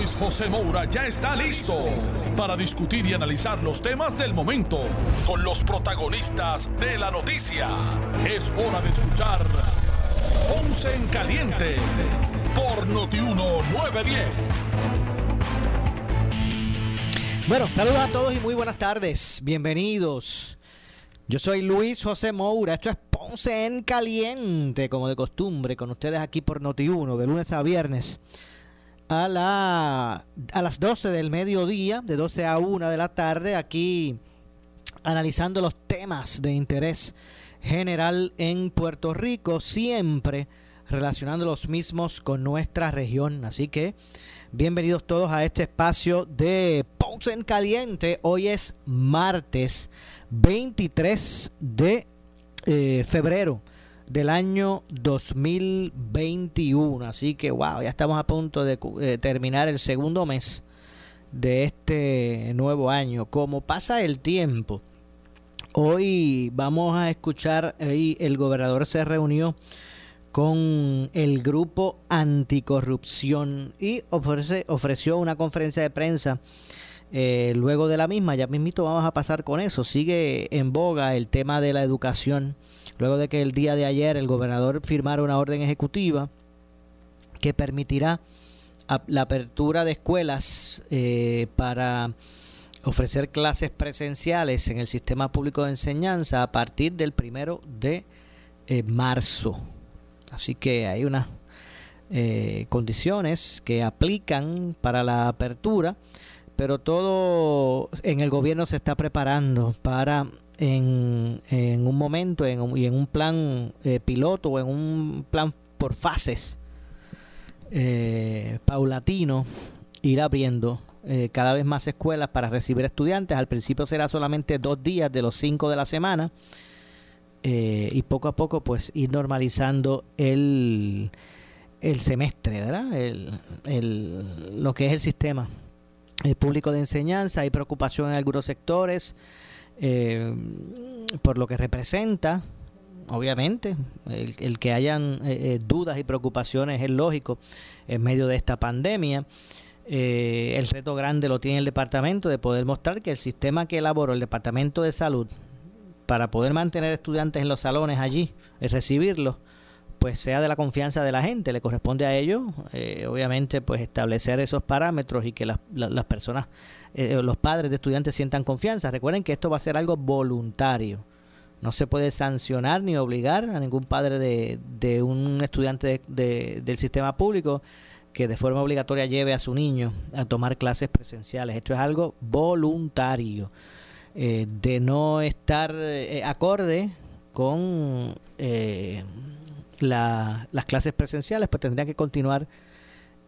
Luis José Moura ya está listo para discutir y analizar los temas del momento con los protagonistas de la noticia. Es hora de escuchar Ponce en Caliente por Notiuno 910. Bueno, saludos a todos y muy buenas tardes. Bienvenidos. Yo soy Luis José Moura. Esto es Ponce en Caliente, como de costumbre, con ustedes aquí por Noti1, de lunes a viernes a, la, a las 12 del mediodía, de 12 a 1 de la tarde, aquí analizando los temas de interés general en Puerto Rico, siempre relacionando los mismos con nuestra región. Así que bienvenidos todos a este espacio de Ponce en Caliente. Hoy es martes 23 de eh, febrero del año 2021. Así que, wow, ya estamos a punto de eh, terminar el segundo mes de este nuevo año. Como pasa el tiempo, hoy vamos a escuchar, ahí el gobernador se reunió con el grupo anticorrupción y ofrece, ofreció una conferencia de prensa eh, luego de la misma. Ya mismito vamos a pasar con eso. Sigue en boga el tema de la educación luego de que el día de ayer el gobernador firmara una orden ejecutiva que permitirá la apertura de escuelas eh, para ofrecer clases presenciales en el sistema público de enseñanza a partir del primero de eh, marzo. Así que hay unas condiciones que aplican para la apertura, pero todo en el gobierno se está preparando para en, un momento en, y en un plan eh, piloto o en un plan por fases eh, paulatino ir abriendo eh, cada vez más escuelas para recibir estudiantes. Al principio será solamente dos días de los cinco de la semana y poco a poco pues ir normalizando el, el semestre, ¿verdad? El, el, lo que es el sistema público de enseñanza. Hay preocupación en algunos sectores eh, por lo que representa, obviamente, el, que hayan eh, eh, dudas y preocupaciones es lógico en medio de esta pandemia. Eh, el reto grande lo tiene el departamento de poder mostrar que el sistema que elaboró el departamento de salud para poder mantener estudiantes en los salones allí, es recibirlos, pues sea de la confianza de la gente, le corresponde a ellos, eh, obviamente, pues establecer esos parámetros y que las, las personas, eh, los padres de estudiantes sientan confianza. Recuerden que esto va a ser algo voluntario. No se puede sancionar ni obligar a ningún padre de, de un estudiante de, del sistema público que de forma obligatoria lleve a su niño a tomar clases presenciales. Esto es algo voluntario, eh, de no estar acorde con las clases presenciales, pues tendrían que continuar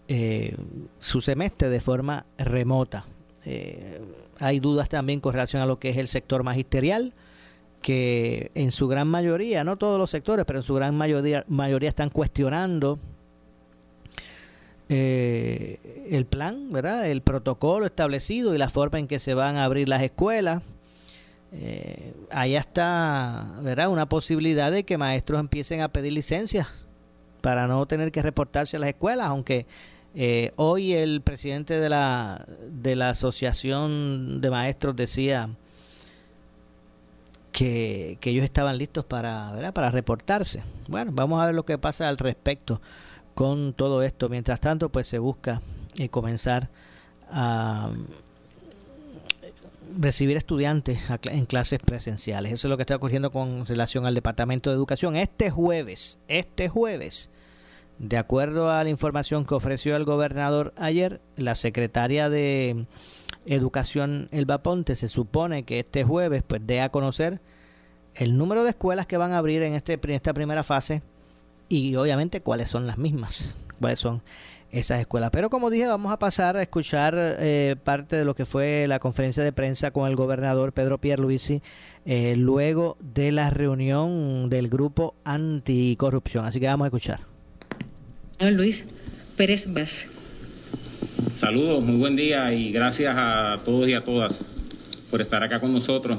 eh, su semestre de forma remota. Eh, hay dudas también con relación a lo que es el sector magisterial, que en su gran mayoría, no todos los sectores, pero en su gran mayoría, mayoría están cuestionando eh, el plan, ¿verdad? el protocolo establecido y la forma en que se van a abrir las escuelas eh, allá está, ¿verdad? Una posibilidad de que maestros empiecen a pedir licencias para no tener que reportarse a las escuelas, aunque eh, hoy el presidente de la, de la Asociación de Maestros decía que, ellos estaban listos para, ¿verdad? para reportarse. Bueno, vamos a ver lo que pasa al respecto con todo esto. Mientras tanto, pues se busca eh, comenzar a recibir estudiantes en clases presenciales. Eso es lo que está ocurriendo con relación al Departamento de Educación. Este jueves, este jueves, de acuerdo a la información que ofreció el gobernador ayer, la secretaria de Educación Elba Ponte se supone que este jueves pues dé a conocer el número de escuelas que van a abrir en, este, esta primera fase y obviamente cuáles son las mismas, cuáles son esas escuelas. Pero como dije, vamos a pasar a escuchar eh, parte de lo que fue la conferencia de prensa con el gobernador Pedro Pierluisi eh, luego de la reunión del grupo anticorrupción. Así que vamos a escuchar. Señor Luis Pérez Vaz. Saludos, muy buen día y gracias a todos y a todas por estar acá con nosotros.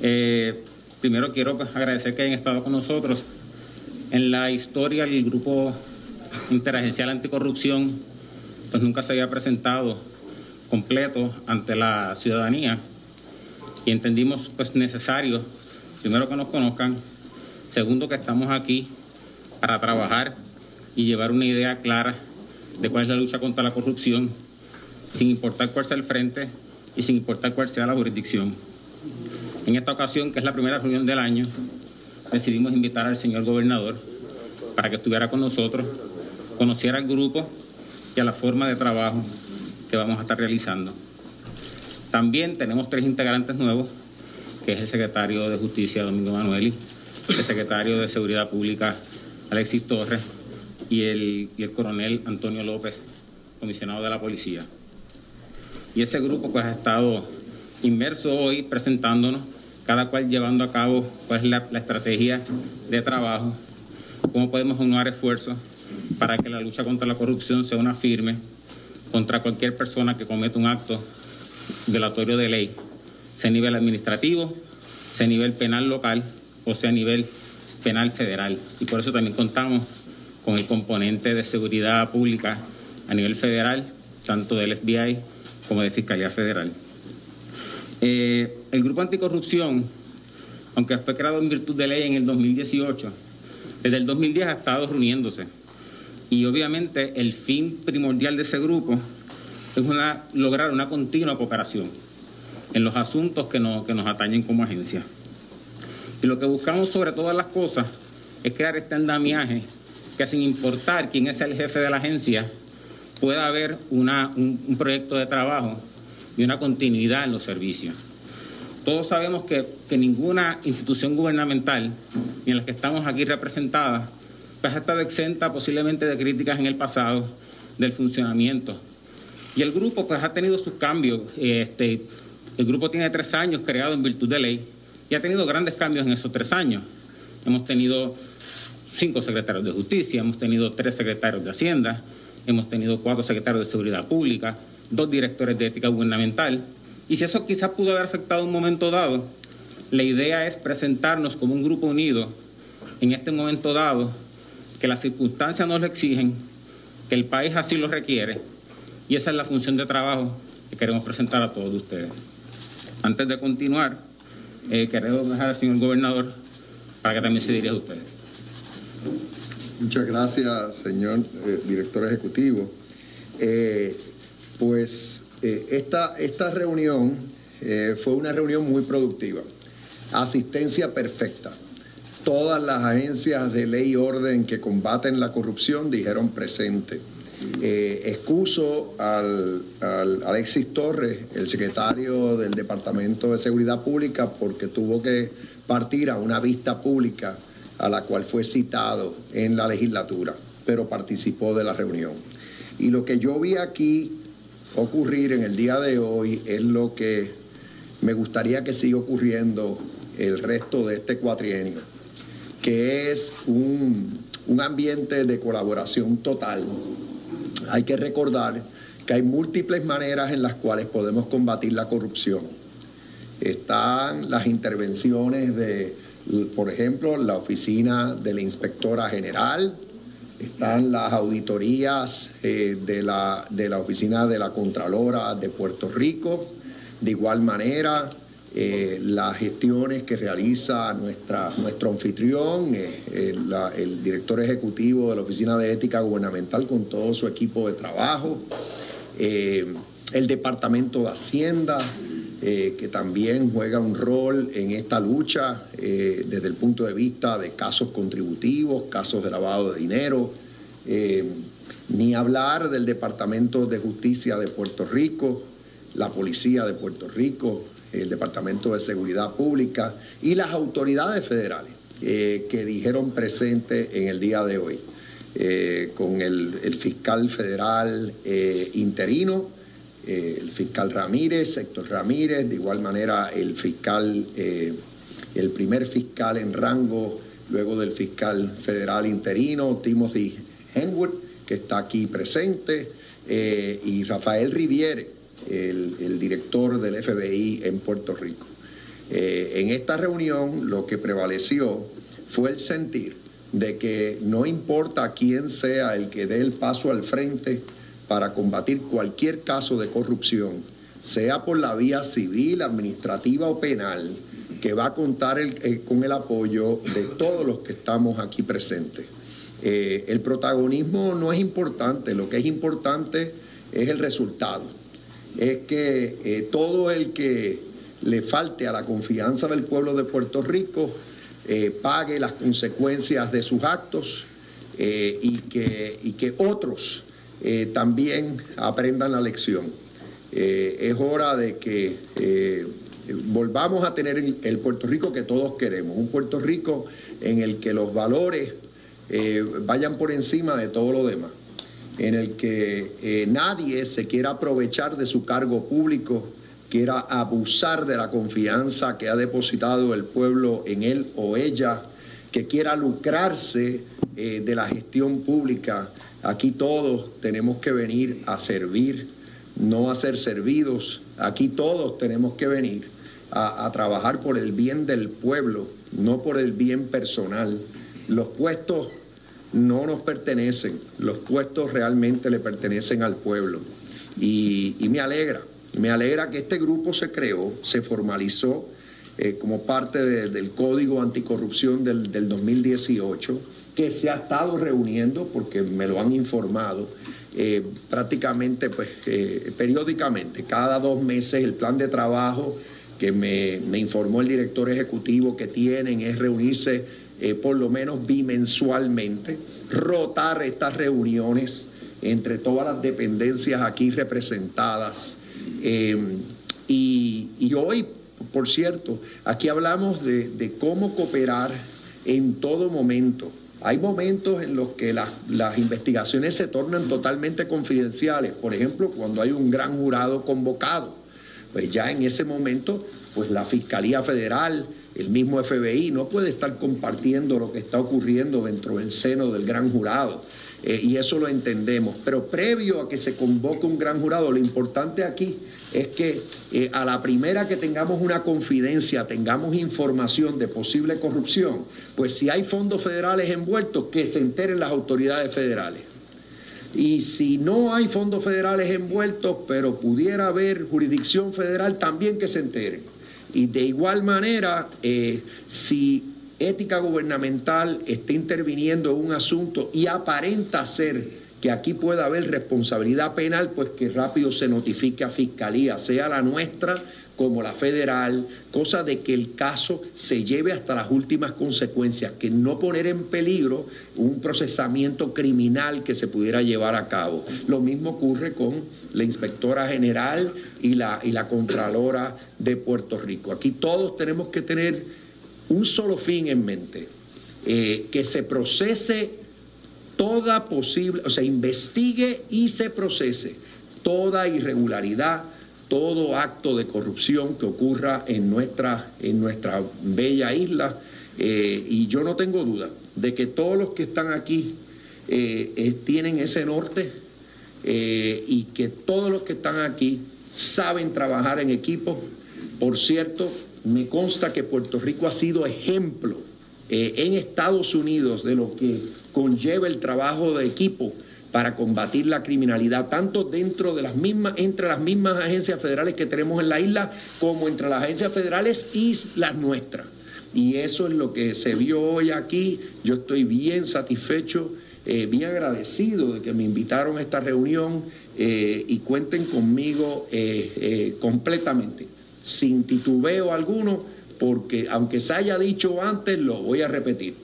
Eh, primero quiero agradecer que hayan estado con nosotros. En la historia del grupo interagencial anticorrupción, pues nunca se había presentado completo ante la ciudadanía y entendimos pues necesario, primero que nos conozcan, segundo que estamos aquí para trabajar y llevar una idea clara de cuál es la lucha contra la corrupción, sin importar cuál sea el frente y sin importar cuál sea la jurisdicción. En esta ocasión, que es la primera reunión del año, decidimos invitar al señor gobernador para que estuviera con nosotros, conociera al grupo y a la forma de trabajo que vamos a estar realizando. También tenemos tres integrantes nuevos, que es el secretario de Justicia, Domingo Manueli, el secretario de Seguridad Pública, Alexis Torres, y el, coronel Antonio López, comisionado de la policía. Y ese grupo pues ha estado inmerso hoy presentándonos, cada cual llevando a cabo cuál es la, la estrategia de trabajo, cómo podemos unir esfuerzos para que la lucha contra la corrupción sea una firme contra cualquier persona que cometa un acto violatorio de ley, sea a nivel administrativo, sea a nivel penal local o sea a nivel penal federal. Y por eso también contamos con el componente de seguridad pública a nivel federal, tanto del FBI como de Fiscalía Federal. Eh, el Grupo Anticorrupción, aunque fue creado en virtud de ley en el 2018, desde el 2010 ha estado reuniéndose. Y obviamente el fin primordial de ese grupo es lograr una continua cooperación en los asuntos que nos, que nos atañen como agencia. Y lo que buscamos sobre todas las cosas es crear este andamiaje que sin importar quién es el jefe de la agencia, pueda haber una, un, proyecto de trabajo y una continuidad en los servicios. Todos sabemos que, que ninguna institución gubernamental, ni en las que estamos aquí representadas, pues ha estado exenta posiblemente de críticas en el pasado del funcionamiento. Y el grupo pues ha tenido sus cambios. Este, el grupo tiene tres años creado en virtud de ley y ha tenido grandes cambios en esos tres años. Hemos tenido cinco secretarios de justicia, hemos tenido tres secretarios de Hacienda, hemos tenido cuatro secretarios de Seguridad Pública, dos directores de ética gubernamental. Y si eso quizás pudo haber afectado un momento dado, la idea es presentarnos como un grupo unido en este momento dado, que las circunstancias nos lo exigen, que el país así lo requiere, y esa es la función de trabajo que queremos presentar a todos ustedes. Antes de continuar, eh, queremos dejar al señor gobernador para que también se dirija a ustedes. Muchas gracias, señor eh, director ejecutivo. Eh, pues eh, esta, esta reunión fue una reunión muy productiva. Asistencia perfecta. Todas las agencias de ley y orden que combaten la corrupción dijeron presente. excuso al, al, Alexis Torres, el secretario del Departamento de Seguridad Pública, porque tuvo que partir a una vista pública a la cual fue citado en la legislatura, pero participó de la reunión. Y lo que yo vi aquí ocurrir en el día de hoy es lo que me gustaría que siga ocurriendo el resto de este cuatrienio, que es un, un ambiente de colaboración total. Hay que recordar que hay múltiples maneras en las cuales podemos combatir la corrupción. Están las intervenciones de por ejemplo, la oficina de la inspectora general, están las auditorías eh, de, la, de, la, oficina de la Contralora de Puerto Rico, de igual manera eh, las gestiones que realiza nuestra, nuestro anfitrión, eh, el, director ejecutivo de la Oficina de Ética Gubernamental con todo su equipo de trabajo, el Departamento de Hacienda, eh, que también juega un rol en esta lucha eh, desde el punto de vista de casos contributivos, casos de lavado de dinero, eh, ni hablar del Departamento de Justicia de Puerto Rico, la Policía de Puerto Rico, el Departamento de Seguridad Pública y las autoridades federales que dijeron presente en el día de hoy. con el, fiscal federal interino, el fiscal Ramírez, Héctor Ramírez, de igual manera el fiscal, el primer fiscal en rango luego del fiscal federal interino, Timothy Henwood, que está aquí presente, y Rafael Riviere, el, director del FBI en Puerto Rico. Eh, en esta reunión lo que prevaleció fue el sentir de que no importa quién sea el que dé el paso al frente para combatir cualquier caso de corrupción, sea por la vía civil, administrativa o penal, que va a contar con el apoyo de todos los que estamos aquí presentes. Eh, el protagonismo no es importante, lo que es importante es el resultado es que eh, todo el que le falte a la confianza del pueblo de Puerto Rico eh, pague las consecuencias de sus actos eh, y, que, y, que, otros también aprendan la lección. es hora de que volvamos a tener el, Puerto Rico que todos queremos, un Puerto Rico en el que los valores vayan por encima de todo lo demás en el que eh, nadie se quiera aprovechar de su cargo público, quiera abusar de la confianza que ha depositado el pueblo en él o ella, que quiera lucrarse eh, de la gestión pública. Aquí todos tenemos que venir a servir, no a ser servidos. Aquí todos tenemos que venir a, a trabajar por el bien del pueblo, no por el bien personal. Los puestos no nos pertenecen, los puestos realmente le pertenecen al pueblo. Y, me alegra, me alegra que este grupo se creó, se formalizó eh, como parte del Código Anticorrupción del, 2018, que se ha estado reuniendo, porque me lo han informado, eh, prácticamente pues, eh, periódicamente, cada dos meses el plan de trabajo que me, me informó el director ejecutivo que tienen es reunirse eh, por lo menos bimensualmente, rotar estas reuniones entre todas las dependencias aquí representadas. Eh, y, hoy, por cierto, aquí hablamos de, cómo cooperar en todo momento. Hay momentos en los que las, las, investigaciones se tornan totalmente confidenciales. Por ejemplo, cuando hay un gran jurado convocado, pues ya en ese momento, pues la Fiscalía Federal, el mismo FBI no puede estar compartiendo lo que está ocurriendo dentro del seno del gran jurado. Eh, y eso lo entendemos. Pero previo a que se convoque un gran jurado, lo importante aquí es que eh, a la primera que tengamos una confidencia, tengamos información de posible corrupción, pues si hay fondos federales envueltos, que se enteren las autoridades federales. Y si no hay fondos federales envueltos, pero pudiera haber jurisdicción federal, también que se enteren. Y de igual manera, eh, si ética gubernamental está interviniendo en un asunto y aparenta ser que aquí pueda haber responsabilidad penal, pues que rápido se notifique a Fiscalía, sea la nuestra como la federal, cosa de que el caso se lleve hasta las últimas consecuencias, que no poner en peligro un procesamiento criminal que se pudiera llevar a cabo. Lo mismo ocurre con la inspectora general y la, y la contralora de Puerto Rico. Aquí todos tenemos que tener un solo fin en mente, eh, que se procese toda posible, o sea, investigue y se procese toda irregularidad todo acto de corrupción que ocurra en nuestra, en nuestra bella isla. Eh, y yo no tengo duda de que todos los que están aquí eh, eh, tienen ese norte y que todos los que están aquí saben trabajar en equipo. Por cierto, me consta que Puerto Rico ha sido ejemplo en Estados Unidos de lo que conlleva el trabajo de equipo para combatir la criminalidad, tanto dentro de las mismas, entre las mismas agencias federales que tenemos en la isla, como entre las agencias federales y las nuestras. Y eso es lo que se vio hoy aquí. Yo estoy bien satisfecho, eh, bien agradecido de que me invitaron a esta reunión eh, y cuenten conmigo eh, completamente, sin titubeo alguno, porque aunque se haya dicho antes, lo voy a repetir.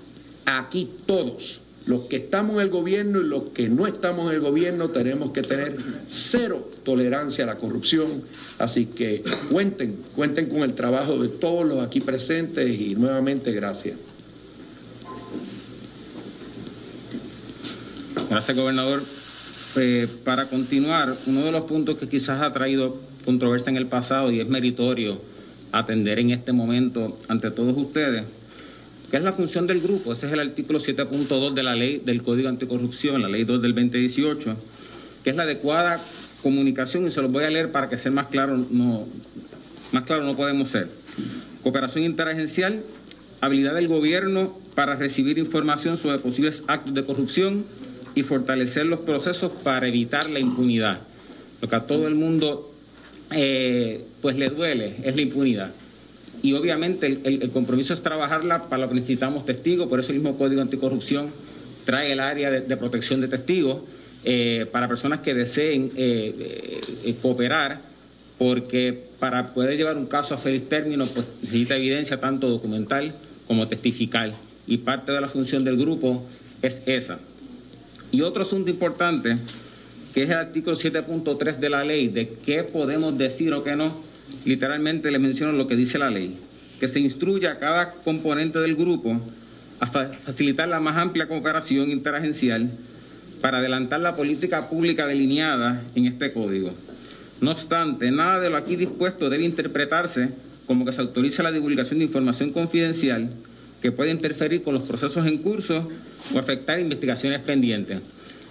Aquí todos los que estamos en el gobierno y los que no estamos en el gobierno tenemos que tener cero tolerancia a la corrupción. Así que cuenten, cuenten con el trabajo de todos los aquí presentes y nuevamente gracias. Gracias, gobernador. Eh, para continuar, uno de los puntos que quizás ha traído controversia en el pasado y es meritorio atender en este momento ante todos ustedes, que es la función del grupo. Ese es el artículo 7.2 de la ley del Código Anticorrupción, la ley 2 del 2018, que es la adecuada comunicación, y se los voy a leer para que sea más claro, no, más claro no podemos ser. Cooperación interagencial, habilidad del gobierno para recibir información sobre posibles actos de corrupción y fortalecer los procesos para evitar la impunidad. Lo que a todo el mundo eh, pues le duele es la impunidad. Y obviamente el, compromiso es trabajarla, para lo que necesitamos testigos, por eso el mismo Código Anticorrupción trae el área de, protección de testigos eh, para personas que deseen eh, cooperar, porque para poder llevar un caso a feliz término, pues necesita evidencia tanto documental como testificar. Y parte de la función del grupo es esa. Y otro asunto importante, que es el artículo 7.3 de la ley, de qué podemos decir o qué no, literalmente le menciono lo que dice la ley, que se instruye a cada componente del grupo a facilitar la más amplia cooperación interagencial para adelantar la política pública delineada en este código. No obstante, nada de lo aquí dispuesto debe interpretarse como que se autoriza la divulgación de información confidencial que puede interferir con los procesos en curso o afectar investigaciones pendientes.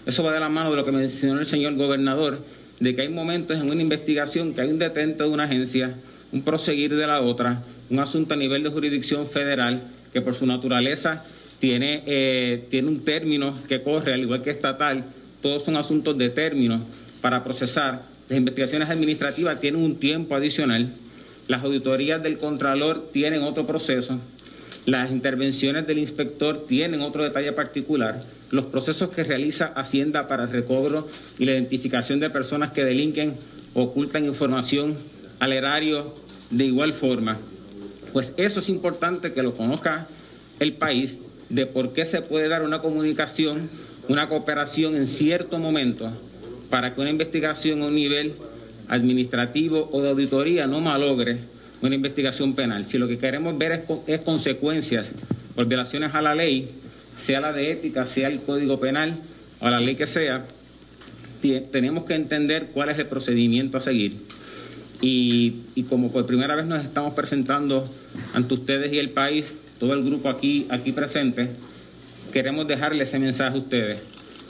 Eso va de la mano de lo que mencionó el señor gobernador, de que hay momentos en una investigación que hay un detente de una agencia, un proseguir de la otra, un asunto a nivel de jurisdicción federal que por su naturaleza tiene, eh, tiene un término que corre, al igual que estatal, todos son asuntos de término para procesar. Las investigaciones administrativas tienen un tiempo adicional, las auditorías del Contralor tienen otro proceso, las intervenciones del inspector tienen otro detalle particular. Los procesos que realiza Hacienda para el recobro y la identificación de personas que delinquen ocultan información al erario de igual forma. Pues eso es importante que lo conozca el país de por qué se puede dar una comunicación, una cooperación en cierto momento para que una investigación a un nivel administrativo o de auditoría no malogre una investigación penal. Si lo que queremos ver es, consecuencias por violaciones a la ley, sea la de ética, sea el código penal o la ley que sea, tenemos que entender cuál es el procedimiento a seguir. Y, y, como por primera vez nos estamos presentando ante ustedes y el país, todo el grupo aquí, aquí presente, queremos dejarle ese mensaje a ustedes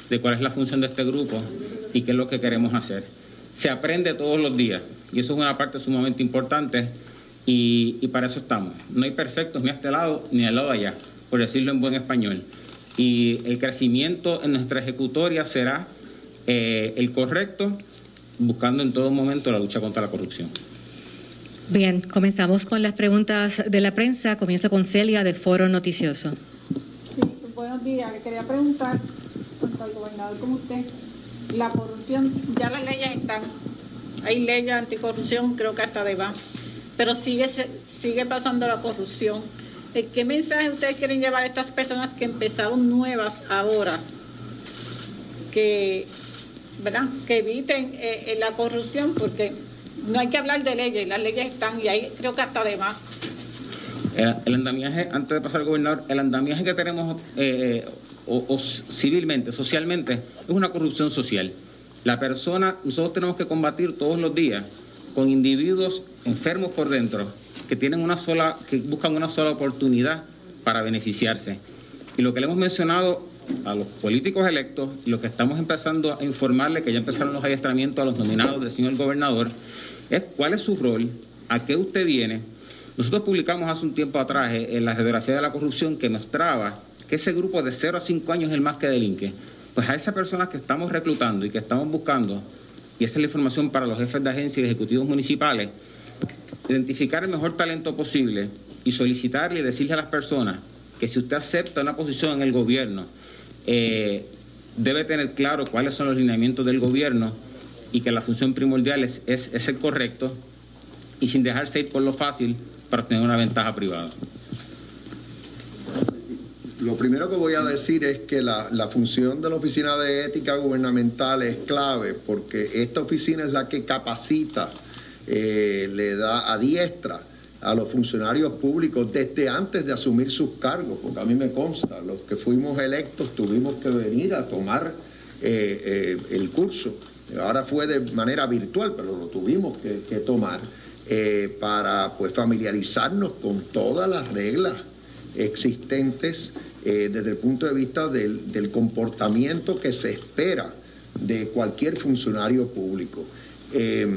de cuál es la función de este grupo y qué es lo que queremos hacer. Se aprende todos los días y eso es una parte sumamente importante y, para eso estamos. No hay perfectos ni a este lado ni al lado de allá, por decirlo en buen español. Y el crecimiento en nuestra ejecutoria será eh, el correcto, buscando en todo momento la lucha contra la corrupción. Bien, comenzamos con las preguntas de la prensa. Comienza con Celia de Foro Noticioso. Sí, buenos días. Le quería preguntar, tanto al gobernador como usted, la corrupción, ya las leyes están, hay leyes anticorrupción, creo que hasta de va pero sigue, sigue pasando la corrupción. Eh, ¿Qué mensaje ustedes quieren llevar a estas personas que empezaron nuevas ahora? Que, ¿verdad? que eviten eh, eh, la corrupción, porque no hay que hablar de leyes, las leyes están y ahí creo que hasta de más. El, andamiaje, antes de pasar al gobernador, el andamiaje que tenemos o, civilmente, socialmente, es una corrupción social. La persona, nosotros tenemos que combatir todos los días con individuos enfermos por dentro que tienen una sola, que buscan una sola oportunidad para beneficiarse. Y lo que le hemos mencionado a los políticos electos y lo que estamos empezando a informarle, que ya empezaron los adiestramientos a los nominados del señor gobernador, es cuál es su rol, a qué usted viene. Nosotros publicamos hace un tiempo atrás eh, en la radiografía de la corrupción que mostraba que ese grupo de 0 a 5 años es el más que delinque. Pues a esas personas que estamos reclutando y que estamos buscando y esa es la información para los jefes de agencias y ejecutivos municipales, identificar el mejor talento posible y solicitarle y decirle a las personas que si usted acepta una posición en el gobierno, eh, debe tener claro cuáles son los lineamientos del gobierno y que la función primordial es, es, el correcto y sin dejarse ir por lo fácil para tener una ventaja privada. Lo primero que voy a decir es que la, función de la Oficina de Ética Gubernamental es clave porque esta oficina es la que capacita, eh, le da a diestra a los funcionarios públicos desde antes de asumir sus cargos, porque a mí me consta, los que fuimos electos tuvimos que venir a tomar el curso. Ahora fue de manera virtual, pero lo tuvimos que, tomar para pues, familiarizarnos con todas las reglas existentes desde el punto de vista del comportamiento que se espera de cualquier funcionario público. Eh,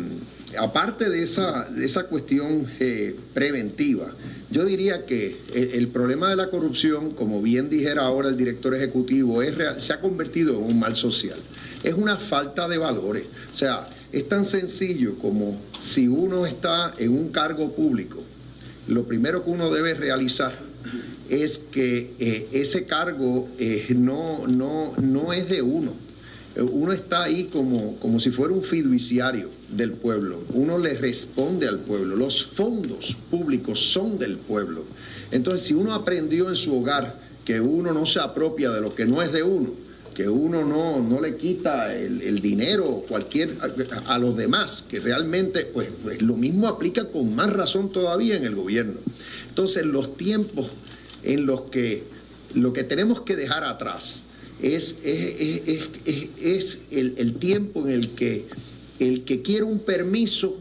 aparte de esa, esa cuestión eh, preventiva, yo diría que el, problema de la corrupción, como bien dijera ahora el director ejecutivo, es se ha convertido en un mal social. Es una falta de valores. O sea, es tan sencillo como si uno está en un cargo público, lo primero que uno debe realizar es que eh, ese cargo no, no, no es de uno uno está ahí como, como si fuera un fiduciario del pueblo, uno le responde al pueblo, los fondos públicos son del pueblo. Entonces, si uno aprendió en su hogar que uno no se apropia de lo que no es de uno, que uno no, no le quita el, dinero cualquier, a, los demás, que realmente pues, pues, lo mismo aplica con más razón todavía en el gobierno. Entonces, los tiempos en los que lo que tenemos que dejar atrás, es, es, el, el, tiempo en el que el que quiere un permiso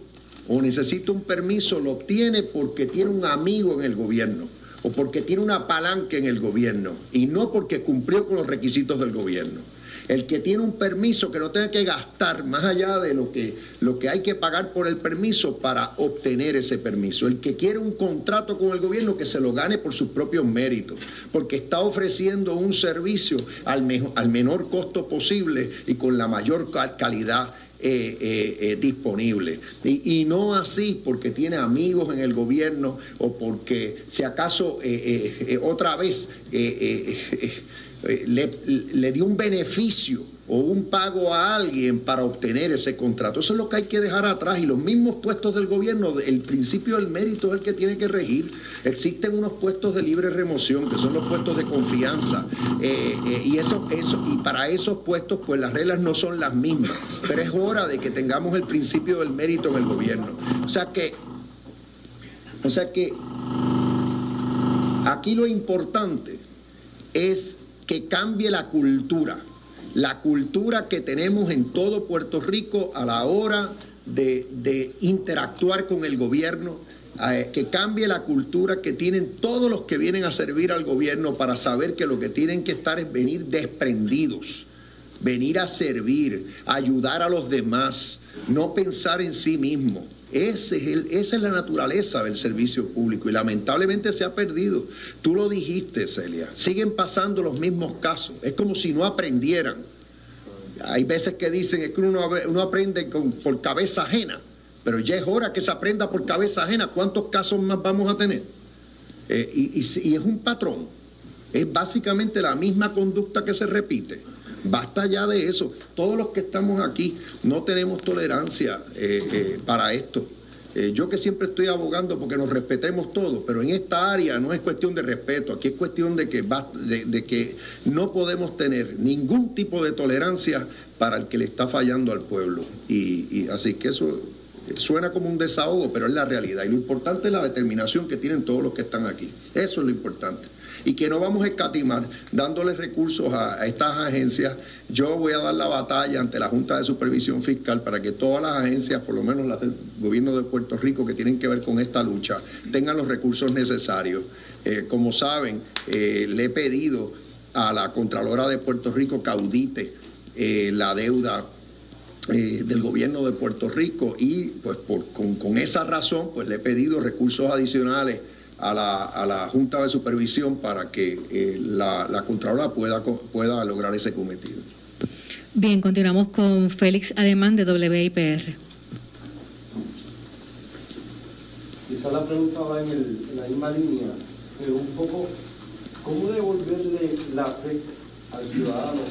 o necesita un permiso lo obtiene porque tiene un amigo en el gobierno o porque tiene una palanca en el gobierno y no porque cumplió con los requisitos del gobierno. El que tiene un permiso que no tenga que gastar más allá de lo que, lo que hay que pagar por el permiso para obtener ese permiso. El que quiere un contrato con el gobierno que se lo gane por sus propios méritos, porque está ofreciendo un servicio al, al menor costo posible y con la mayor calidad eh, eh, eh, disponible. Y, y, no así porque tiene amigos en el gobierno o porque si acaso otra vez eh, le, dio un beneficio o un pago a alguien para obtener ese contrato. Eso es lo que hay que dejar atrás. Y los mismos puestos del gobierno, el principio del mérito es el que tiene que regir. Existen unos puestos de libre remoción, que son los puestos de confianza. Eh, eh, y, eso, eso, y para esos puestos, pues las reglas no son las mismas. Pero es hora de que tengamos el principio del mérito en el gobierno. O sea que, o sea que aquí lo importante es que cambie la cultura, la cultura que tenemos en todo Puerto Rico a la hora de, interactuar con el gobierno, eh, que cambie la cultura que tienen todos los que vienen a servir al gobierno para saber que lo que tienen que estar es venir desprendidos, venir a servir, ayudar a los demás, no pensar en sí mismo. Es esa es la naturaleza del servicio público y lamentablemente se ha perdido. Tú lo dijiste, Celia. Siguen pasando los mismos casos. Es como si no aprendieran. Hay veces que dicen que uno, aprende por cabeza ajena, pero ya es hora que se aprenda por cabeza ajena. ¿Cuántos casos más vamos a tener? Eh, y, y es un patrón. Es básicamente la misma conducta que se repite. Basta ya de eso. Todos los que estamos aquí no tenemos tolerancia eh, eh, para esto. Eh, yo que siempre estoy abogando porque nos respetemos todos, pero en esta área no es cuestión de respeto, aquí es cuestión de que, de, que no podemos tener ningún tipo de tolerancia para el que le está fallando al pueblo. y así que eso suena como un desahogo, pero es la realidad. Y lo importante es la determinación que tienen todos los que están aquí. Eso es lo importante y que no vamos a escatimar dándoles recursos a, estas agencias. Yo voy a dar la batalla ante la Junta de Supervisión Fiscal para que todas las agencias, por lo menos las del gobierno de Puerto Rico que tienen que ver con esta lucha, tengan los recursos necesarios. Eh, como saben, eh, le he pedido a la Contralora de Puerto Rico que audite eh, la deuda del gobierno de Puerto Rico y pues con, con, esa razón pues le he pedido recursos adicionales a la, a la Junta de Supervisión para que eh, la, la Contralora pueda, pueda lograr ese cometido. Bien, continuamos con Félix Ademán de WIPR. Quizá la pregunta va en, el, en la misma línea, pero un poco, ¿cómo devolverle la fe al ciudadano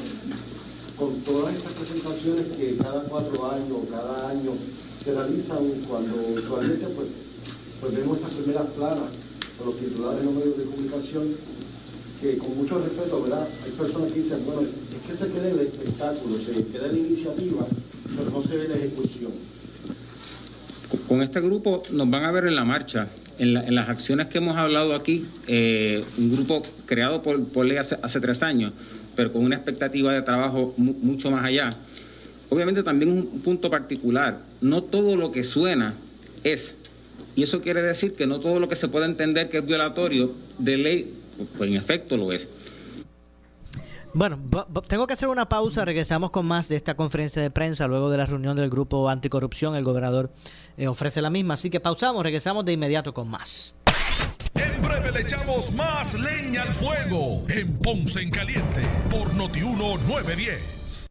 con todas estas presentaciones que cada cuatro años, cada año se realizan cuando usualmente pues, pues vemos esas primeras planas los titulares en los medios de comunicación, que con mucho respeto, ¿verdad? Hay personas que dicen, bueno, es que se quede el espectáculo, se queda la iniciativa, pero no se ve la ejecución. Con este grupo nos van a ver en la marcha, en, las acciones que hemos hablado aquí, eh, un grupo creado por, por ley hace, tres años, pero con una expectativa de trabajo mucho más allá. Obviamente también un punto particular, no todo lo que suena es, y eso quiere decir que no todo lo que se puede entender que es violatorio de ley, pues en efecto lo es. Bueno, tengo que hacer una pausa. Regresamos con más de esta conferencia de prensa luego de la reunión del grupo anticorrupción. El gobernador eh, ofrece la misma. Así que pausamos, regresamos de inmediato con más. En breve le echamos más leña al fuego en Ponce en Caliente por Notiuno 910.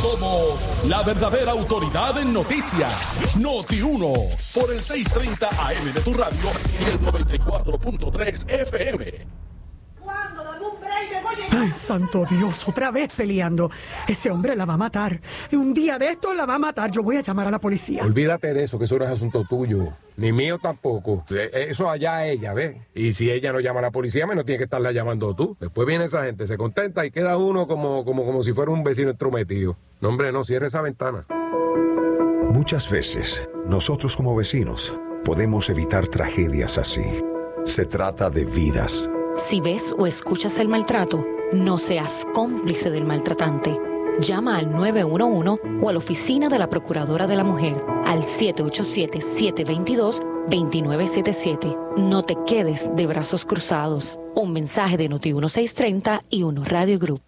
Somos la verdadera autoridad en noticias. Noti 1 por el 630 AM de tu radio y el 94.3 FM. Ay, santo Dios, otra vez peleando. Ese hombre la va a matar. Un día de esto la va a matar. Yo voy a llamar a la policía. Olvídate de eso, que eso no es asunto tuyo. Ni mío tampoco. Eh, Eso allá ella, ¿ves? Y si ella no llama a la policía, menos tiene que estarla llamando tú. Después viene esa gente, se contenta y queda uno como, como, como si fuera un vecino entrometido. No, hombre, no, cierre esa ventana. Muchas veces, nosotros como vecinos podemos evitar tragedias así. Se trata de vidas. Si ves o escuchas el maltrato, no seas cómplice del maltratante. Llama al 911 o a la oficina de la Procuradora de la Mujer al 787-722-2977. No te quedes de brazos cruzados. Un mensaje de Noti 1630 y Uno Radio Group.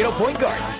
Quiero. Yo quiero Point Guard.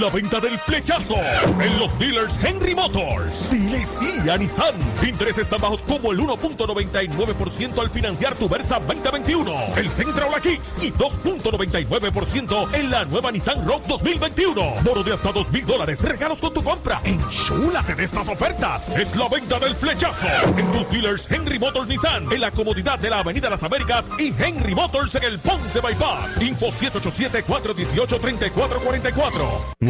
La venta del flechazo en los dealers Henry Motors. Dile sí a Nissan. Intereses tan bajos como el 1.99% al financiar tu Versa 2021, el Sentra o la Kicks y 2.99% en la nueva Nissan Rock 2021. Bono de hasta 2 mil dólares. Regalos con tu compra. Enchúlate de estas ofertas. Es la venta del flechazo en tus dealers Henry Motors Nissan en la comodidad de la Avenida Las Américas y Henry Motors en el Ponce Bypass. Info 787-418-3444.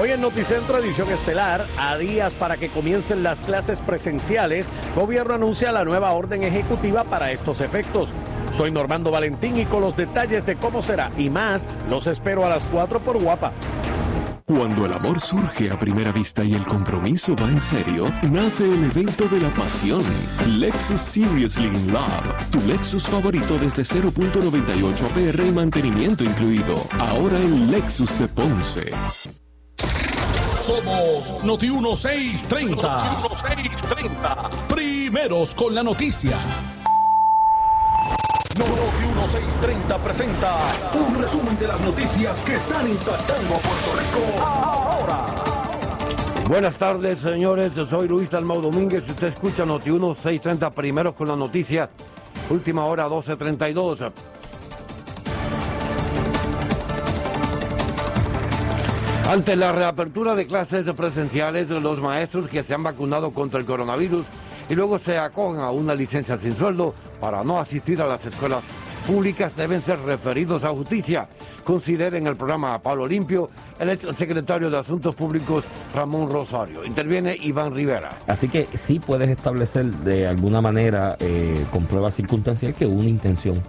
Hoy en Noticentro Edición Estelar, a días para que comiencen las clases presenciales, gobierno anuncia la nueva orden ejecutiva para estos efectos. Soy Normando Valentín y con los detalles de cómo será y más, los espero a las 4 por Guapa. Cuando el amor surge a primera vista y el compromiso va en serio, nace el evento de la pasión. Lexus Seriously in Love. Tu Lexus favorito desde 0.98 APR y mantenimiento incluido. Ahora el Lexus de Ponce. Somos Noti 1630. Noti 1630. Primeros con la noticia. Noti 1630 presenta un resumen de las noticias que están impactando a Puerto Rico ahora. Buenas tardes, señores. Yo soy Luis Dalmau Domínguez. Usted escucha Noti 1630 primeros con la noticia. Última hora 1232. Ante la reapertura de clases presenciales, los maestros que se han vacunado contra el coronavirus y luego se acogen a una licencia sin sueldo para no asistir a las escuelas públicas deben ser referidos a justicia. Consideren el programa Palo Limpio el ex secretario de Asuntos Públicos Ramón Rosario. Interviene Iván Rivera. Así que sí puedes establecer de alguna manera, eh, con pruebas circunstanciales, que hubo una intención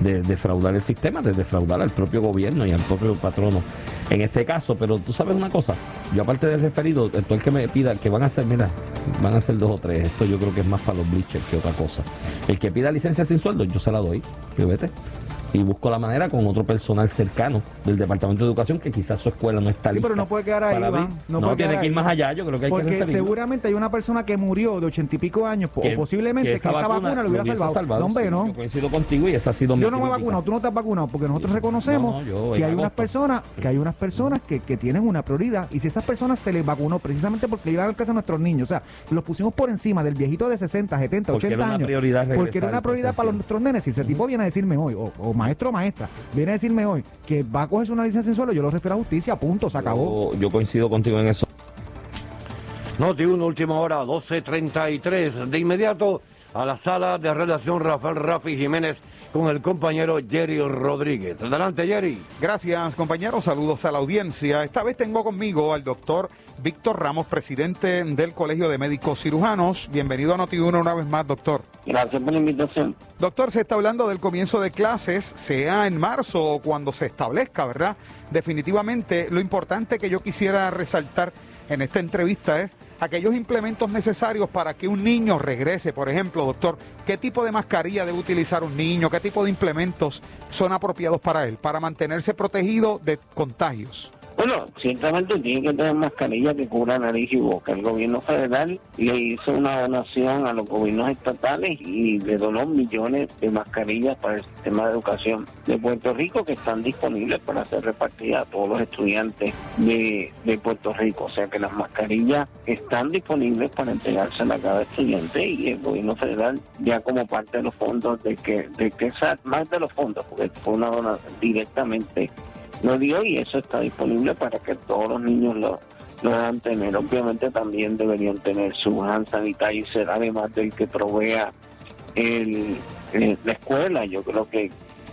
de defraudar el sistema, de defraudar al propio gobierno y al propio patrono en este caso. Pero tú sabes una cosa, yo aparte del referido, todo el que me pida que van a hacer, mira, van a ser dos o tres. Esto yo creo que es más para los bleachers que otra cosa. El que pida licencia sin sueldo, yo se la doy. 돼? Y busco la manera con otro personal cercano del Departamento de Educación que quizás su escuela no está Sí, lista. pero no puede quedar ahí, Iván. No, No, puede tiene que ir ahí. más allá, yo creo que hay que Porque referirlo. seguramente hay una persona que murió de ochenta y pico años, Que- o posiblemente que esa, vacuna, lo hubiera salvado. No, hombre, sí, no. Yo coincido contigo y esa ha sido Yo no me he vacunado, tú no te has vacunado, porque nosotros reconocemos No, que hay unas personas, que hay unas personas que, que tienen una prioridad, y si esas personas se les vacunó precisamente porque iban a casa a nuestros niños, o sea, los pusimos por encima del viejito de 60, 70, Porque 80 era una años, prioridad porque era una prioridad para nuestros nenes, si ese tipo viene a decirme hoy, o maestro o maestra, viene a decirme hoy que va a cogerse una licencia en suelo, yo lo refiero a justicia, punto, se acabó. Yo, yo coincido contigo en eso. Noti 1, última hora, 12.33. De inmediato a la sala de relación Rafael Rafi Jiménez con el compañero Jerry Rodríguez. Adelante, Jerry. Gracias, compañeros. Saludos a la audiencia. Esta vez tengo conmigo al doctor Víctor Ramos, presidente del Colegio de Médicos Cirujanos. Bienvenido a Noti1 una vez más, doctor. Gracias por la invitación. Doctor, se está hablando del comienzo de clases, sea en marzo o cuando se establezca, ¿verdad? Definitivamente, lo importante que yo quisiera resaltar en esta entrevista es aquellos implementos necesarios para que un niño regrese. Por ejemplo, doctor, ¿qué tipo de mascarilla debe utilizar un niño? ¿Qué tipo de implementos son apropiados para él, para mantenerse protegido de contagios? Bueno, ciertamente tiene que tener mascarilla que cubra nariz y boca. El gobierno federal le hizo una donación a los gobiernos estatales y le donó millones de mascarillas para el sistema de educación de Puerto Rico que están disponibles para ser repartidas a todos los estudiantes de, de Puerto Rico. O sea que las mascarillas están disponibles para entregárselas a cada estudiante y el gobierno federal ya como parte de los fondos de que, de que más de los fondos, porque fue una donación directamente lo dio y eso está disponible para que todos los niños lo, lo tener. Obviamente también deberían tener su hand sanitizer, además del que provea el, el- la escuela. Yo creo que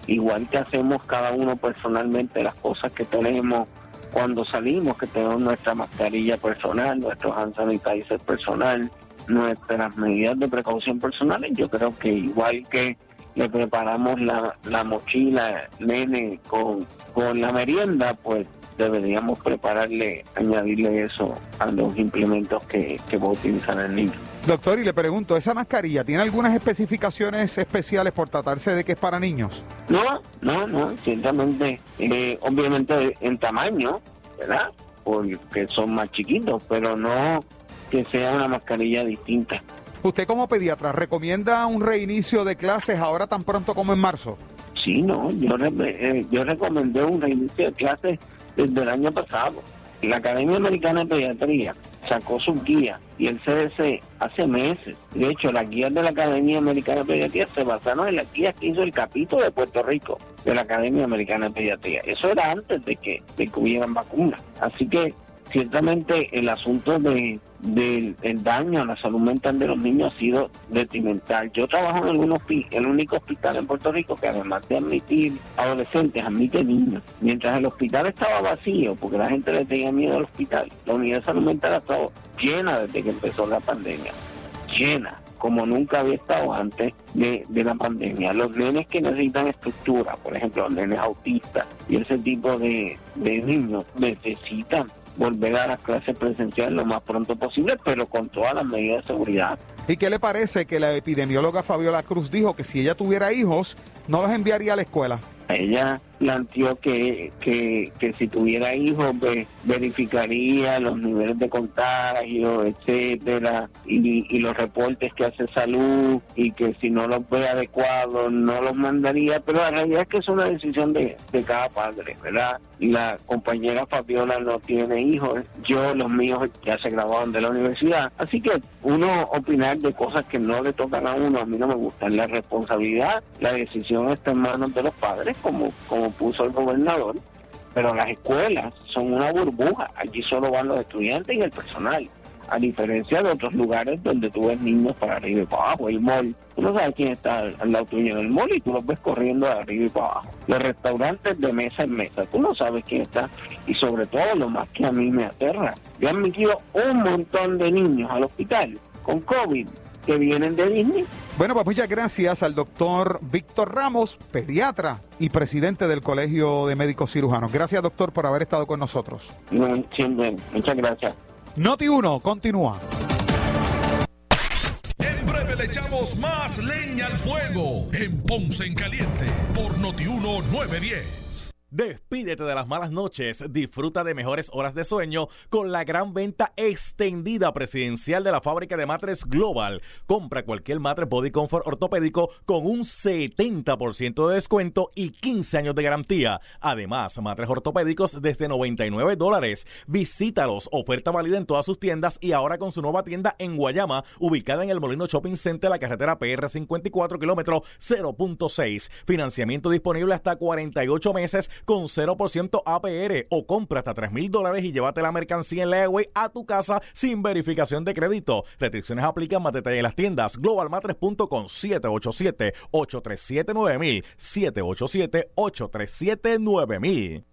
igual que hacemos cada uno personalmente las cosas que tenemos cuando salimos, que tenemos nuestra mascarilla personal, nuestro hand sanitizer personal, nuestras medidas de precaución personales, yo creo que igual que le preparamos la, la mochila, nene, con, con la merienda, pues deberíamos prepararle, añadirle eso a los implementos que, que va a utilizar el niño. Doctor, y le pregunto, ¿esa mascarilla tiene algunas especificaciones especiales por tratarse de que es para niños? No, no, no, ciertamente, eh, obviamente en tamaño, ¿verdad? Porque son más chiquitos, pero no que sea una mascarilla distinta. ¿Usted como pediatra recomienda un reinicio de clases ahora tan pronto como en marzo? Sí, no, yo, eh, yo recomendé un reinicio de clases desde el año pasado. La Academia Americana de Pediatría sacó sus guías y el CDC hace meses. De hecho, las guías de la Academia Americana de Pediatría se basaron en las guías que hizo el capítulo de Puerto Rico de la Academia Americana de Pediatría. Eso era antes de que, de que hubieran vacunas. Así que ciertamente el asunto de, del el daño a la salud mental de los niños ha sido detrimental. Yo trabajo en hospi- el único hospital en Puerto Rico que además de admitir adolescentes, admite niños. Mientras el hospital estaba vacío, porque la gente le tenía miedo al hospital, la unidad de salud mental ha estado llena desde que empezó la pandemia. Llena como nunca había estado antes de, de la pandemia. Los nenes que necesitan estructura, por ejemplo, los nenes autistas y ese tipo de, de niños necesitan volver a las clases presenciales lo más pronto posible, pero con todas las medidas de seguridad. ¿Y qué le parece que la epidemióloga Fabiola Cruz dijo que si ella tuviera hijos, no los enviaría a la escuela? Ella planteó que, que, que si tuviera hijos ve- verificaría los niveles de contagio, etcétera, y, y los reportes que hace salud y que si no los ve adecuados no los mandaría, pero la realidad es que es una decisión de, de cada padre, ¿verdad? La compañera Fabiola no tiene hijos, yo los míos ya se graduaron de la universidad, así que uno opinar de cosas que no le tocan a uno, a mí no me gusta, la responsabilidad, la decisión está en manos de los padres, como, como puso el gobernador, pero las escuelas son una burbuja, allí solo van los estudiantes y el personal, a diferencia de otros lugares donde tú ves niños para arriba y para abajo, el mall, tú no sabes quién está al, lado tuyo en el mall y tú los ves corriendo de arriba y para abajo, los restaurantes de mesa en mesa, tú no sabes quién está. Y sobre todo lo más que a mí me aterra, yo he admitido un montón de niños al hospital con COVID que vienen de Disney Bueno, pues muchas gracias al doctor Víctor Ramos, pediatra y presidente del Colegio de Médicos Cirujanos. Gracias, doctor, por haber estado con nosotros. No, siempre. Muchas gracias. Noti 1, continúa. En breve le echamos más leña al fuego en Ponce en Caliente por Notiuno 910. Despídete de las malas noches, disfruta de mejores horas de sueño con la gran venta extendida presidencial de la fábrica de matres Global. Compra cualquier matres Body Comfort ortopédico con un 70% de descuento y 15 años de garantía. Además, matres ortopédicos desde 99 dólares. Visítalos, oferta válida en todas sus tiendas y ahora con su nueva tienda en Guayama, ubicada en el Molino Shopping Center, la carretera PR 54 kilómetro 0.6. Financiamiento disponible hasta 48 meses con 0% APR o compra hasta 3 mil dólares y llévate la mercancía en Leeway a tu casa sin verificación de crédito. Restricciones aplican más detalle en las tiendas globalmatres.com 787-837-9000 787-837-9000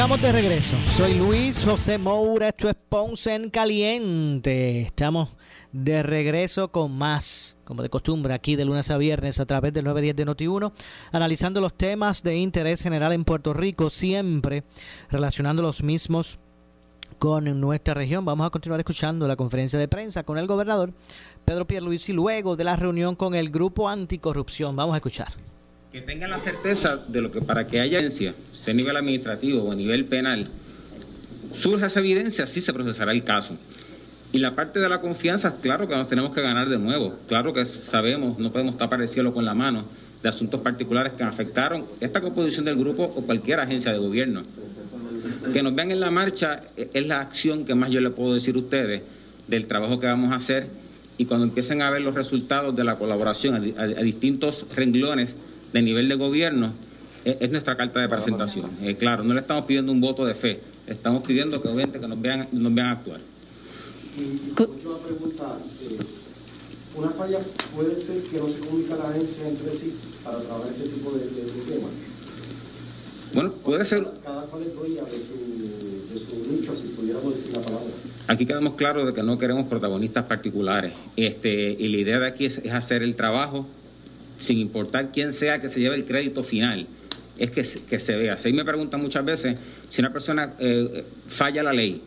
Estamos de regreso. Soy Luis José Moura, esto es Ponce en Caliente. Estamos de regreso con más, como de costumbre, aquí de lunes a viernes a través del 910 de Noti1, analizando los temas de interés general en Puerto Rico, siempre relacionando los mismos con nuestra región. Vamos a continuar escuchando la conferencia de prensa con el gobernador Pedro Pierluisi luego de la reunión con el grupo anticorrupción. Vamos a escuchar. Que tengan la certeza de lo que para que haya evidencia, sea a nivel administrativo o a nivel penal, surja esa evidencia, sí se procesará el caso. Y la parte de la confianza, claro que nos tenemos que ganar de nuevo, claro que sabemos, no podemos tapar el cielo con la mano de asuntos particulares que afectaron esta composición del grupo o cualquier agencia de gobierno. Que nos vean en la marcha eh, es la acción que más yo le puedo decir a ustedes del trabajo que vamos a hacer y cuando empiecen a ver los resultados de la colaboración a, di- a- a distintos renglones de nivel de gobierno, es, es nuestra carta de presentación. Eh, claro, no le estamos pidiendo un voto de fe, estamos pidiendo que obviamente que nos vean, nos vean actuar. Y última pregunta, eh, una falla puede ser que no se comunica la agencia entre sí para trabajar este tipo de, de- de temas. Bueno, puede ser, Cada cual es dueña de su, de su nicho, si pudiéramos decir la palabra. Aquí quedamos claros de que no queremos protagonistas particulares. Este, y la idea de aquí es, es hacer el trabajo sin importar quién sea que se lleve el crédito final. Es que, se- que se vea. Si me preguntan muchas veces si una persona eh, falla la ley.